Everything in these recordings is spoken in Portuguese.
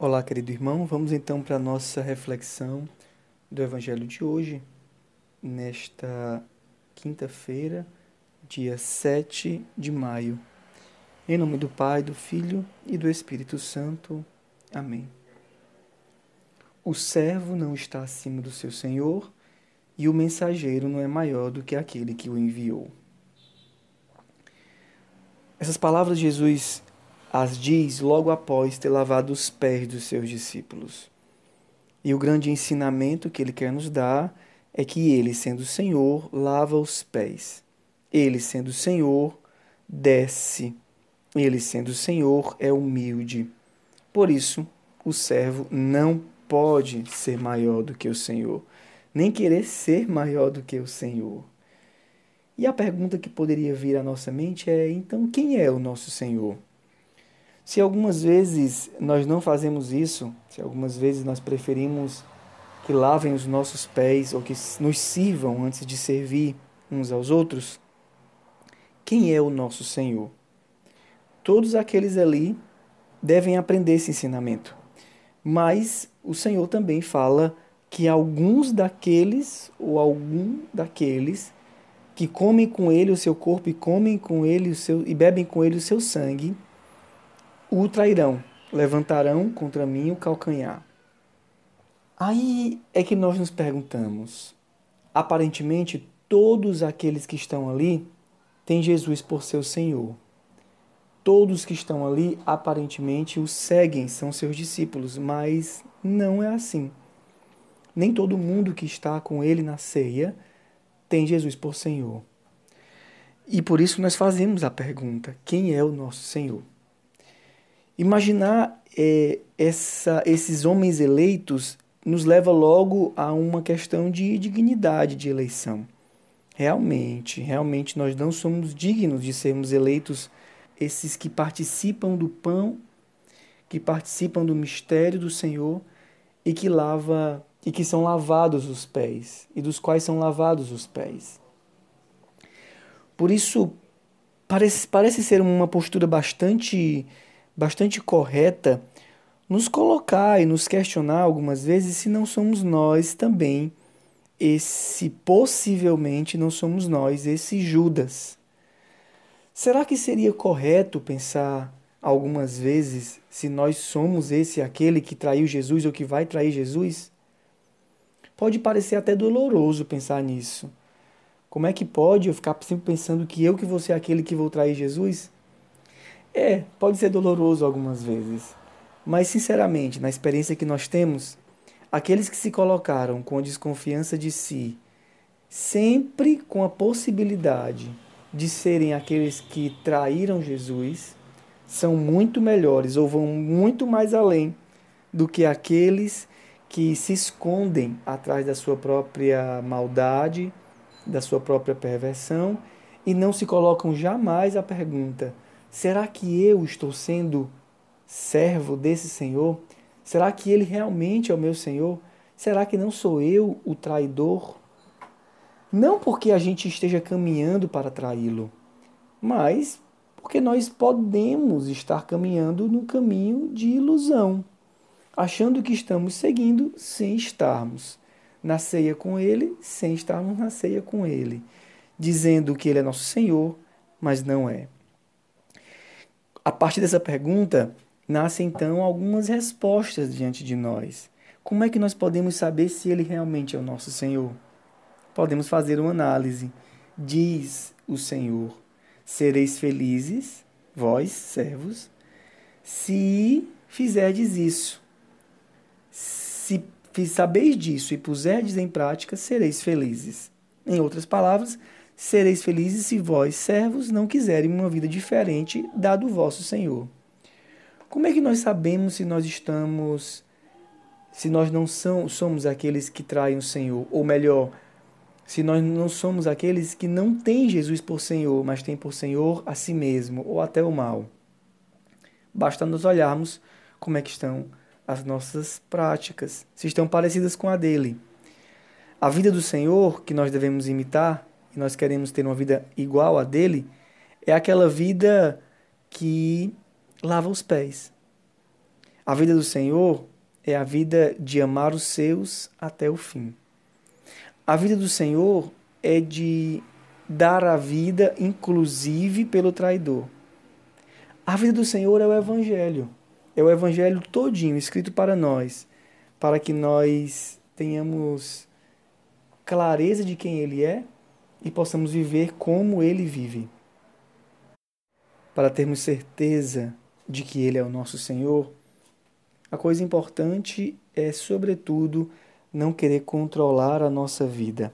Olá, querido irmão. Vamos então para a nossa reflexão do Evangelho de hoje, nesta quinta-feira, dia 7 de maio. Em nome do Pai, do Filho e do Espírito Santo. Amém. O servo não está acima do seu senhor e o mensageiro não é maior do que aquele que o enviou. Essas palavras de Jesus as diz logo após ter lavado os pés dos seus discípulos. E o grande ensinamento que ele quer nos dar é que ele, sendo Senhor, lava os pés. Ele, sendo Senhor, desce. Ele, sendo Senhor, é humilde. Por isso, o servo não pode ser maior do que o Senhor, nem querer ser maior do que o Senhor. E a pergunta que poderia vir à nossa mente é: então, quem é o nosso Senhor? Se algumas vezes nós não fazemos isso, se algumas vezes nós preferimos que lavem os nossos pés ou que nos sirvam antes de servir uns aos outros, quem é o nosso Senhor? Todos aqueles ali devem aprender esse ensinamento. Mas o Senhor também fala que alguns daqueles ou algum daqueles que comem com ele o seu corpo e comem com ele o seu e bebem com ele o seu sangue, o trairão, levantarão contra mim o calcanhar. Aí é que nós nos perguntamos: aparentemente, todos aqueles que estão ali têm Jesus por seu Senhor. Todos que estão ali aparentemente o seguem, são seus discípulos, mas não é assim. Nem todo mundo que está com ele na ceia tem Jesus por Senhor. E por isso nós fazemos a pergunta: quem é o nosso Senhor? Imaginar é, essa, esses homens eleitos nos leva logo a uma questão de dignidade de eleição. Realmente, realmente nós não somos dignos de sermos eleitos esses que participam do pão, que participam do mistério do Senhor e que lava e que são lavados os pés e dos quais são lavados os pés. Por isso parece, parece ser uma postura bastante bastante correta nos colocar e nos questionar algumas vezes se não somos nós também esse possivelmente não somos nós esse Judas. Será que seria correto pensar algumas vezes se nós somos esse aquele que traiu Jesus ou que vai trair Jesus? Pode parecer até doloroso pensar nisso. Como é que pode eu ficar sempre pensando que eu que vou ser aquele que vou trair Jesus? É, pode ser doloroso algumas vezes. Mas, sinceramente, na experiência que nós temos, aqueles que se colocaram com a desconfiança de si, sempre com a possibilidade de serem aqueles que traíram Jesus, são muito melhores ou vão muito mais além do que aqueles que se escondem atrás da sua própria maldade, da sua própria perversão e não se colocam jamais a pergunta: Será que eu estou sendo servo desse Senhor? Será que ele realmente é o meu Senhor? Será que não sou eu o traidor? Não porque a gente esteja caminhando para traí-lo, mas porque nós podemos estar caminhando no caminho de ilusão, achando que estamos seguindo sem estarmos na ceia com ele, sem estarmos na ceia com ele, dizendo que ele é nosso Senhor, mas não é. A partir dessa pergunta, nascem então algumas respostas diante de nós. Como é que nós podemos saber se ele realmente é o nosso Senhor? Podemos fazer uma análise. Diz o Senhor: Sereis felizes, vós, servos, se fizerdes isso. Se sabeis disso e puserdes em prática, sereis felizes. Em outras palavras, sereis felizes se vós, servos, não quiserem uma vida diferente dado o vosso Senhor. Como é que nós sabemos se nós estamos, se nós não são, somos aqueles que traem o Senhor? Ou melhor, se nós não somos aqueles que não têm Jesus por Senhor, mas têm por Senhor a si mesmo, ou até o mal? Basta nos olharmos como é que estão as nossas práticas, se estão parecidas com a dele. A vida do Senhor que nós devemos imitar nós queremos ter uma vida igual a dele, é aquela vida que lava os pés. A vida do Senhor é a vida de amar os seus até o fim. A vida do Senhor é de dar a vida, inclusive pelo traidor. A vida do Senhor é o Evangelho. É o Evangelho todinho, escrito para nós, para que nós tenhamos clareza de quem Ele é e possamos viver como Ele vive. Para termos certeza de que Ele é o nosso Senhor, a coisa importante é, sobretudo, não querer controlar a nossa vida.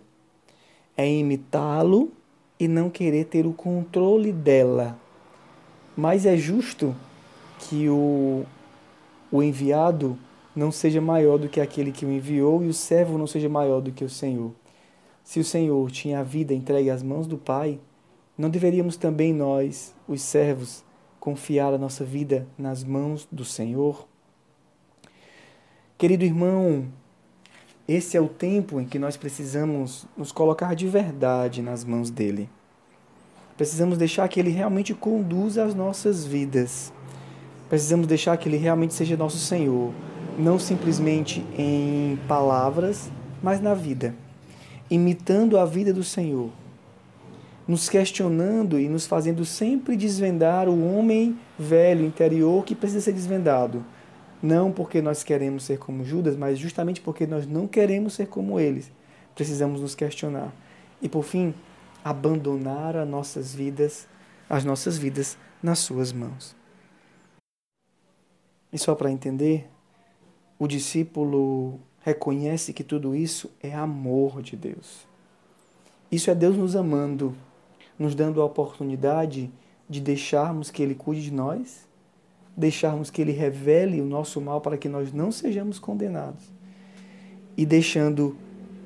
É imitá-lo e não querer ter o controle dela. Mas é justo que o, o enviado não seja maior do que aquele que o enviou e o servo não seja maior do que o Senhor. Se o Senhor tinha a vida entregue às mãos do Pai, não deveríamos também nós, os servos, confiar a nossa vida nas mãos do Senhor? Querido irmão, esse é o tempo em que nós precisamos nos colocar de verdade nas mãos dele. Precisamos deixar que ele realmente conduza as nossas vidas. Precisamos deixar que ele realmente seja nosso Senhor, não simplesmente em palavras, mas na vida imitando a vida do Senhor, nos questionando e nos fazendo sempre desvendar o homem velho interior que precisa ser desvendado. Não porque nós queremos ser como Judas, mas justamente porque nós não queremos ser como eles. Precisamos nos questionar. E por fim, abandonar as nossas vidas, as nossas vidas nas suas mãos. E só para entender, o discípulo reconhece que tudo isso é amor de Deus. Isso é Deus nos amando, nos dando a oportunidade de deixarmos que Ele cuide de nós, deixarmos que Ele revele o nosso mal para que nós não sejamos condenados e deixando,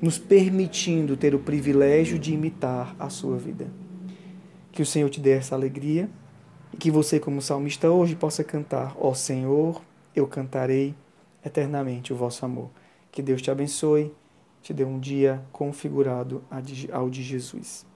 nos permitindo ter o privilégio de imitar a sua vida. Que o Senhor te dê essa alegria e que você, como salmista, hoje possa cantar: Ó Senhor, eu cantarei eternamente o vosso amor. Que Deus te abençoe, te dê um dia configurado ao de Jesus.